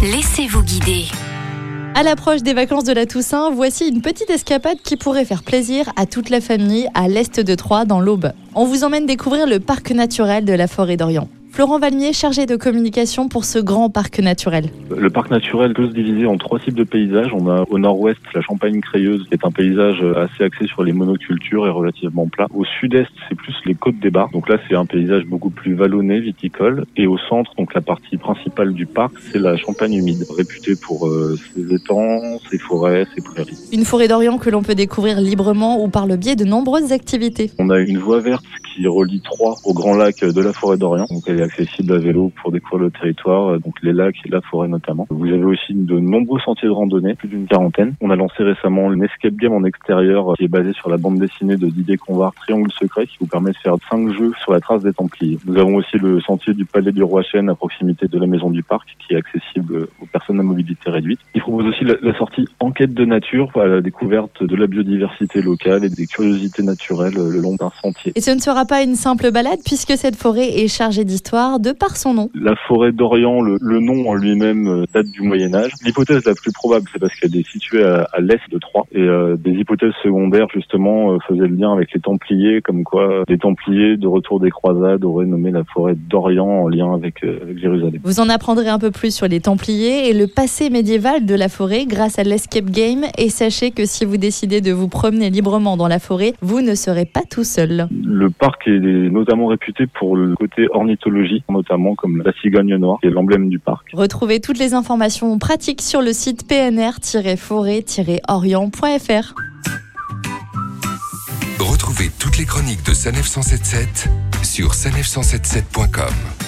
Laissez-vous guider. À l'approche des vacances de la Toussaint, voici une petite escapade qui pourrait faire plaisir à toute la famille à l'est de Troyes, dans l'Aube. On vous emmène découvrir le parc naturel de la forêt d'Orient. Florent Valmier, chargé de communication pour ce grand parc naturel. Le parc naturel peut se diviser en trois types de paysages. On a au nord-ouest la Champagne crayeuse, qui est un paysage assez axé sur les monocultures et relativement plat. Au sud-est, c'est plus les côtes des Bars. Donc là, c'est un paysage beaucoup plus vallonné, viticole. Et au centre, donc la partie principale du parc, c'est la Champagne humide, réputée pour euh, ses étangs, ses forêts, ses prairies. Une forêt d'Orient que l'on peut découvrir librement ou par le biais de nombreuses activités. On a une voie verte qui relie Troyes au grand lac de la forêt d'Orient. Donc elle est accessible à vélo pour découvrir le territoire, donc les lacs et la forêt notamment. Vous avez aussi de nombreux sentiers de randonnée, plus d'une quarantaine. On a lancé récemment une escape game en extérieur qui est basée sur la bande dessinée de Didier Convard, Triangle secret, qui vous permet de faire cinq jeux sur la trace des Templiers. Nous avons aussi le sentier du Palais du Roi Chêne à proximité de la maison du parc, qui est accessible aux personnes à mobilité réduite. Il propose aussi la, sortie enquête de nature à la découverte de la biodiversité locale et des curiosités naturelles le long d'un sentier. Pas une simple balade puisque cette forêt est chargée d'histoire de par son nom. La forêt d'Orient, le, le, nom en lui-même euh, date du Moyen Âge. L'hypothèse la plus probable, c'est parce qu'elle est située à, à l'est de Troyes. Et euh, des hypothèses secondaires, justement, euh, faisaient le lien avec les Templiers, comme quoi les Templiers, de retour des croisades, auraient nommé la forêt d'Orient en lien avec, euh, avec Jérusalem. Vous en apprendrez un peu plus sur les Templiers et le passé médiéval de la forêt grâce à l'Escape Game. Et sachez que si vous décidez de vous promener librement dans la forêt, vous ne serez pas tout seul. Le parc est notamment réputé pour le côté ornithologie, notamment comme la cigogne noire, qui est l'emblème du parc. Retrouvez toutes les informations pratiques sur le site pnr-forêt-orient.fr. Retrouvez toutes les chroniques de Sanef 177 sur sanef177.com.